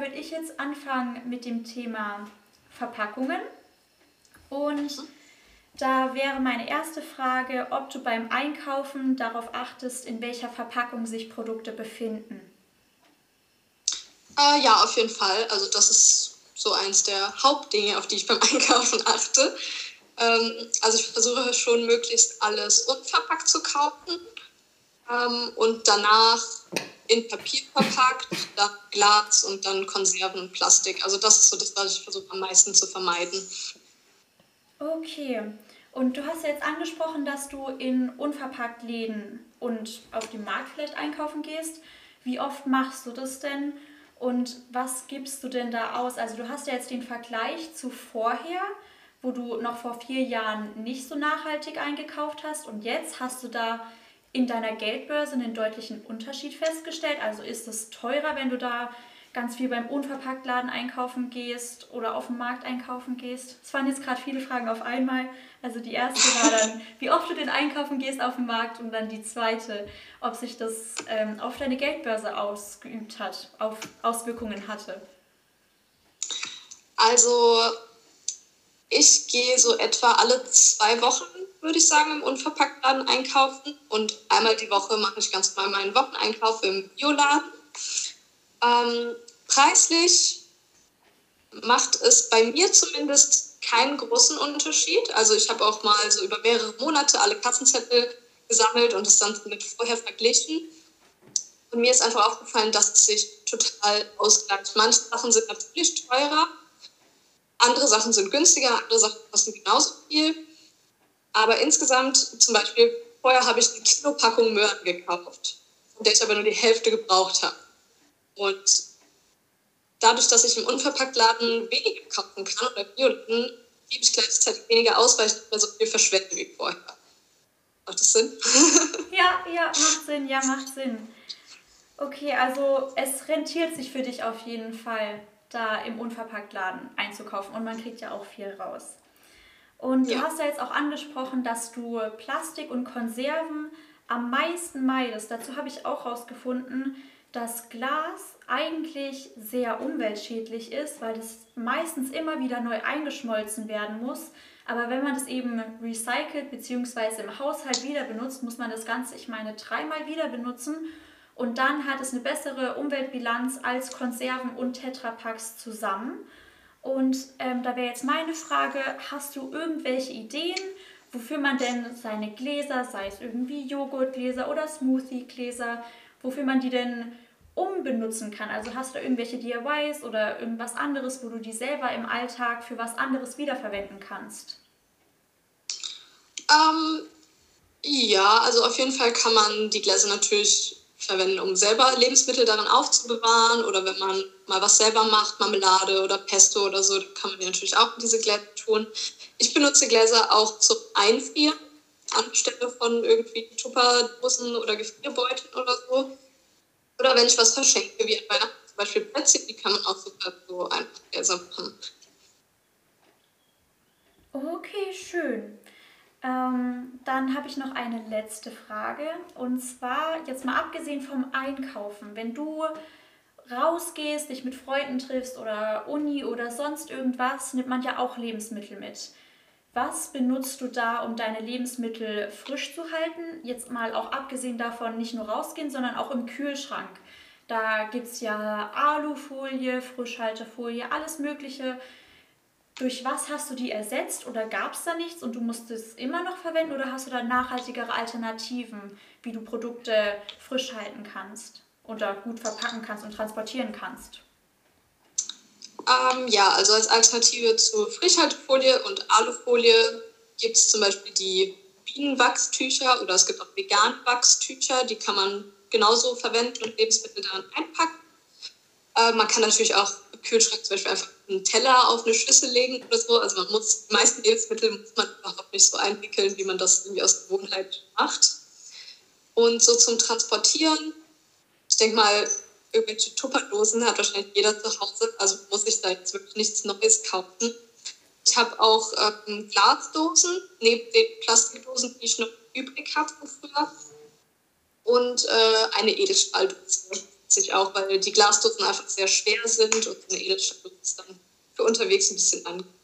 würde ich jetzt anfangen mit dem Thema Verpackungen. Und da wäre meine erste Frage, ob du beim Einkaufen darauf achtest, in welcher Verpackung sich Produkte befinden. Äh, ja, auf jeden Fall. Also das ist so eins der Hauptdinge, auf die ich beim Einkaufen achte. Ähm, also ich versuche schon möglichst alles unverpackt zu kaufen ähm, und danach in Papier verpackt, dann Glas und dann Konserven und Plastik. Also das ist so das, was ich versuche am meisten zu vermeiden. Okay. Und du hast jetzt angesprochen, dass du in unverpackt Läden und auf dem Markt vielleicht einkaufen gehst. Wie oft machst du das denn? Und was gibst du denn da aus? Also du hast ja jetzt den Vergleich zu vorher, wo du noch vor vier Jahren nicht so nachhaltig eingekauft hast und jetzt hast du da in deiner Geldbörse einen deutlichen Unterschied festgestellt? Also ist es teurer, wenn du da ganz viel beim Unverpacktladen einkaufen gehst oder auf dem Markt einkaufen gehst? Es waren jetzt gerade viele Fragen auf einmal. Also die erste war dann, wie oft du den einkaufen gehst auf dem Markt und dann die zweite, ob sich das ähm, auf deine Geldbörse ausgeübt hat, auf Auswirkungen hatte. Also ich gehe so etwa alle zwei Wochen würde ich sagen, im Unverpacktladen einkaufen. Und einmal die Woche mache ich ganz normal meinen Wocheneinkauf im Bioladen. Ähm, preislich macht es bei mir zumindest keinen großen Unterschied. Also ich habe auch mal so über mehrere Monate alle Kassenzettel gesammelt und es dann mit vorher verglichen. Und mir ist einfach aufgefallen, dass es sich total ausgleicht. Manche Sachen sind natürlich teurer, andere Sachen sind günstiger, andere Sachen kosten genauso viel. Aber insgesamt, zum Beispiel, vorher habe ich eine Kilopackung Möhren gekauft, von der ich aber nur die Hälfte gebraucht habe. Und dadurch, dass ich im Unverpacktladen weniger kaufen kann oder Bioladen, gebe ich gleichzeitig weniger aus, weil ich nicht mehr so viel verschwende wie vorher. Macht das Sinn? ja, ja, macht Sinn, ja, macht Sinn. Okay, also es rentiert sich für dich auf jeden Fall, da im Unverpacktladen einzukaufen und man kriegt ja auch viel raus. Und ja. du hast ja jetzt auch angesprochen, dass du Plastik und Konserven am meisten meidest. Dazu habe ich auch herausgefunden, dass Glas eigentlich sehr umweltschädlich ist, weil das meistens immer wieder neu eingeschmolzen werden muss. Aber wenn man das eben recycelt bzw. im Haushalt wieder benutzt, muss man das Ganze, ich meine, dreimal wieder benutzen. Und dann hat es eine bessere Umweltbilanz als Konserven und Tetrapacks zusammen. Und ähm, da wäre jetzt meine Frage, hast du irgendwelche Ideen, wofür man denn seine Gläser, sei es irgendwie Joghurtgläser oder Smoothiegläser, wofür man die denn umbenutzen kann? Also hast du irgendwelche DIYs oder irgendwas anderes, wo du die selber im Alltag für was anderes wiederverwenden kannst? Ähm, ja, also auf jeden Fall kann man die Gläser natürlich verwenden, um selber Lebensmittel darin aufzubewahren oder wenn man mal was selber macht, Marmelade oder Pesto oder so, kann man natürlich auch diese Gläser tun. Ich benutze Gläser auch zum Einfrieren anstelle von irgendwie Tupperdosen oder Gefrierbeuteln oder so. Oder wenn ich was verschenke, wie an zum Beispiel Plätzchen, die kann man auch super so einfach Gläser machen. Okay, schön. Ähm, dann habe ich noch eine letzte Frage. Und zwar, jetzt mal abgesehen vom Einkaufen, wenn du rausgehst, dich mit Freunden triffst oder Uni oder sonst irgendwas, nimmt man ja auch Lebensmittel mit. Was benutzt du da, um deine Lebensmittel frisch zu halten? Jetzt mal auch abgesehen davon, nicht nur rausgehen, sondern auch im Kühlschrank. Da gibt es ja Alufolie, Frischhaltefolie, alles Mögliche durch was hast du die ersetzt oder gab es da nichts und du musstest es immer noch verwenden oder hast du da nachhaltigere Alternativen, wie du Produkte frisch halten kannst oder gut verpacken kannst und transportieren kannst? Ähm, ja, also als Alternative zu Frischhaltefolie und Alufolie gibt es zum Beispiel die Bienenwachstücher oder es gibt auch vegane Wachstücher, die kann man genauso verwenden und Lebensmittel darin einpacken. Äh, man kann natürlich auch im Kühlschrank zum Beispiel einfach einen Teller auf eine Schüssel legen oder so. Also man muss, die meisten Lebensmittel muss man überhaupt nicht so einwickeln, wie man das irgendwie aus Gewohnheit macht. Und so zum Transportieren, denke mal, irgendwelche Tupperdosen hat wahrscheinlich jeder zu Hause, also muss ich da jetzt wirklich nichts Neues kaufen. Ich habe auch ähm, Glasdosen, neben den Plastikdosen, die ich noch übrig von früher. Und äh, eine Edelstahldose sich auch, weil die Glasdosen einfach sehr schwer sind und eine Edelstahl ist dann für unterwegs ein bisschen angenehm.